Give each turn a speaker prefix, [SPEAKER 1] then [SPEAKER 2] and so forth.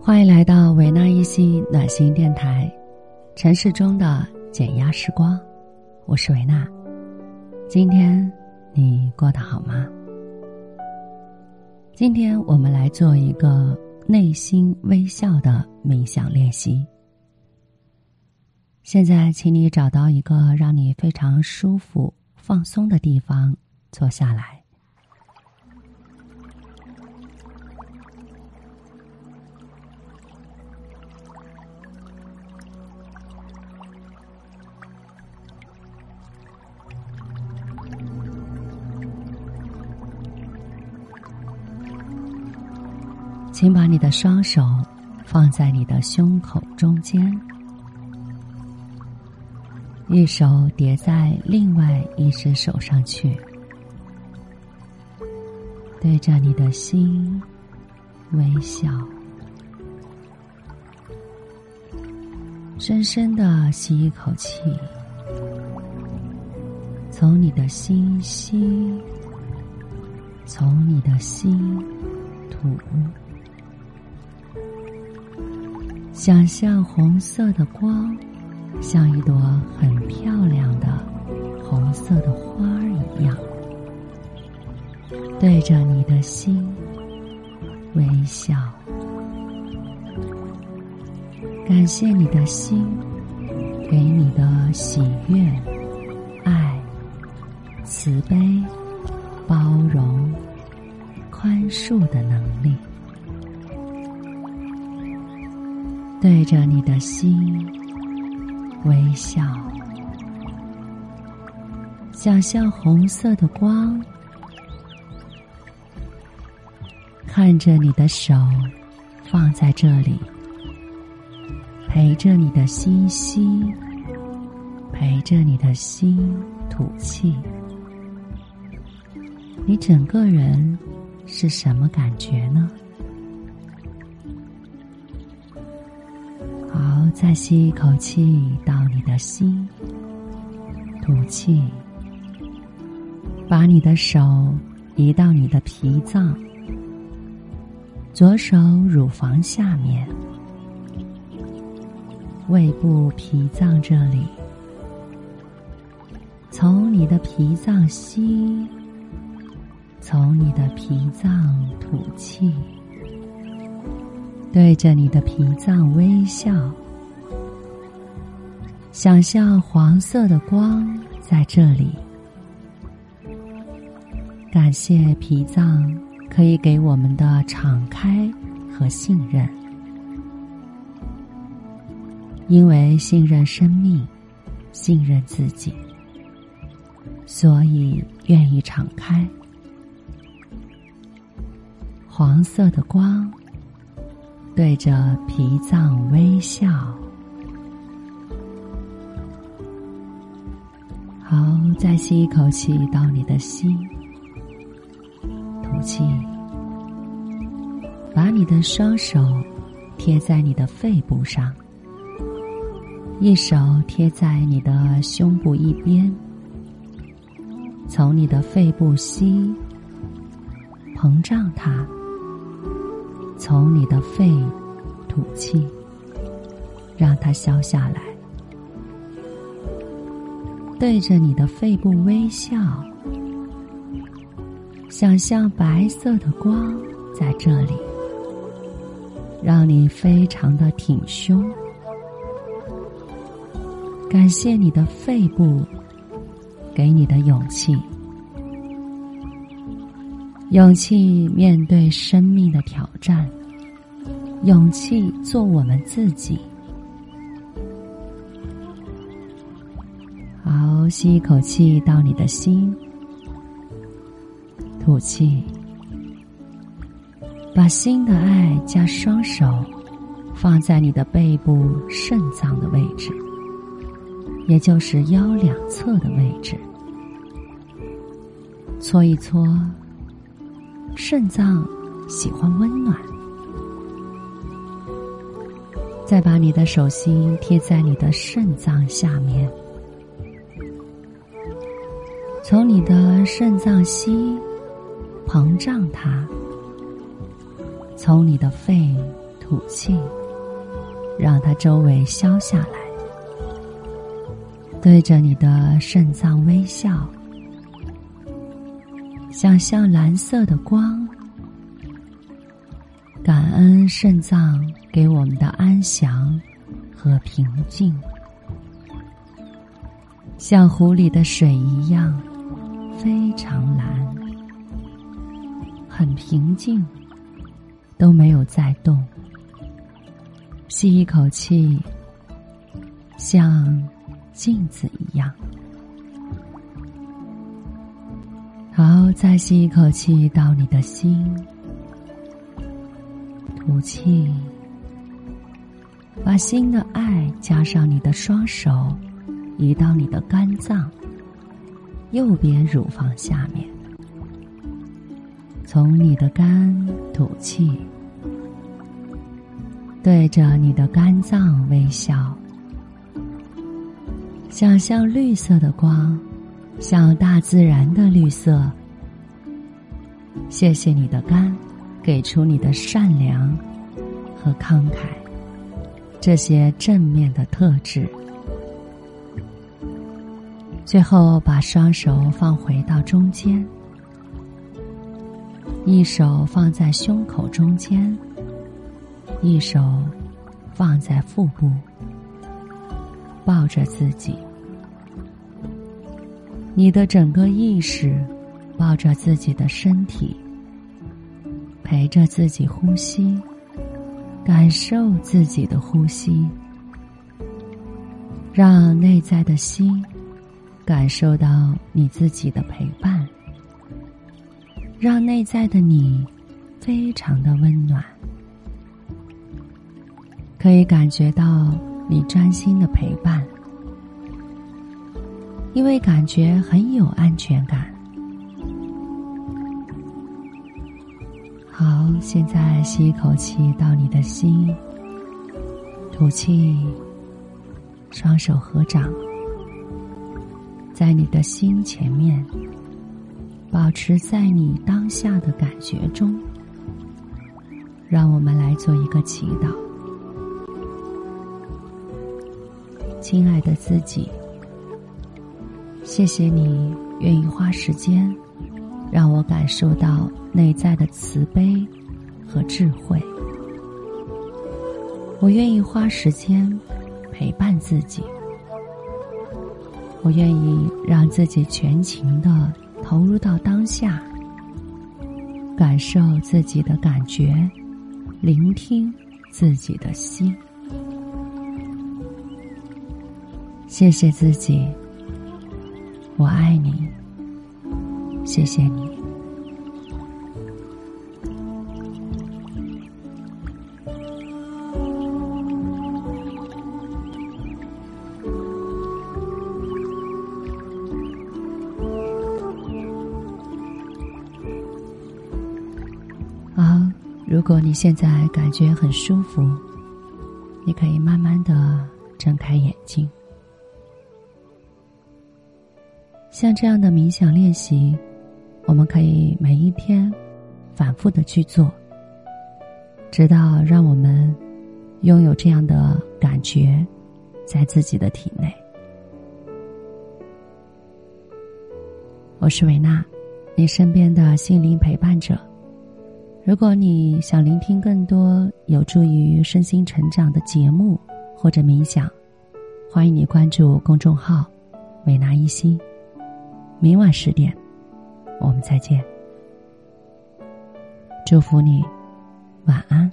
[SPEAKER 1] 欢迎来到维纳一心暖心电台，城市中的减压时光，我是维纳。今天你过得好吗？今天我们来做一个内心微笑的冥想练习。现在，请你找到一个让你非常舒服、放松的地方坐下来。请把你的双手放在你的胸口中间，一手叠在另外一只手上去，对着你的心微笑，深深的吸一口气，从你的心吸，从你的心吐。想象红色的光，像一朵很漂亮的红色的花儿一样，对着你的心微笑。感谢你的心给你的喜悦、爱、慈悲、包容、宽恕的能力。对着你的心微笑，想象红色的光，看着你的手放在这里，陪着你的心吸，陪着你的心吐气，你整个人是什么感觉呢？再吸一口气到你的心，吐气。把你的手移到你的脾脏，左手乳房下面，胃部脾脏这里。从你的脾脏吸，从你的脾脏吐气，对着你的脾脏微笑。想象黄色的光在这里，感谢脾脏可以给我们的敞开和信任，因为信任生命，信任自己，所以愿意敞开。黄色的光对着脾脏微笑。好，再吸一口气到你的心，吐气，把你的双手贴在你的肺部上，一手贴在你的胸部一边，从你的肺部吸，膨胀它，从你的肺吐气，让它消下来。对着你的肺部微笑，想象白色的光在这里，让你非常的挺胸。感谢你的肺部给你的勇气，勇气面对生命的挑战，勇气做我们自己。吸一口气到你的心，吐气，把心的爱加双手放在你的背部肾脏的位置，也就是腰两侧的位置，搓一搓。肾脏喜欢温暖，再把你的手心贴在你的肾脏下面。从你的肾脏吸，膨胀它，从你的肺吐气，让它周围消下来。对着你的肾脏微笑，想象蓝色的光，感恩肾脏给我们的安详和平静，像湖里的水一样，非常蓝，很平静，都没有在动。吸一口气，像。镜子一样。好，再吸一口气到你的心，吐气，把心的爱加上你的双手，移到你的肝脏，右边乳房下面，从你的肝吐气，对着你的肝脏微笑。想象绿色的光，像大自然的绿色。谢谢你的肝，给出你的善良和慷慨，这些正面的特质。最后，把双手放回到中间，一手放在胸口中间，一手放在腹部，抱着自己。你的整个意识抱着自己的身体，陪着自己呼吸，感受自己的呼吸，让内在的心感受到你自己的陪伴，让内在的你非常的温暖，可以感觉到你专心的陪伴。因为感觉很有安全感。好，现在吸一口气到你的心，吐气，双手合掌，在你的心前面，保持在你当下的感觉中。让我们来做一个祈祷，亲爱的自己。谢谢你愿意花时间，让我感受到内在的慈悲和智慧。我愿意花时间陪伴自己，我愿意让自己全情的投入到当下，感受自己的感觉，聆听自己的心。谢谢自己。我爱你，谢谢你。好，如果你现在感觉很舒服，你可以慢慢的睁开眼睛。像这样的冥想练习，我们可以每一天反复的去做，直到让我们拥有这样的感觉，在自己的体内。我是维娜，你身边的心灵陪伴者。如果你想聆听更多有助于身心成长的节目或者冥想，欢迎你关注公众号“美纳一心”。明晚十点，我们再见。祝福你，晚安。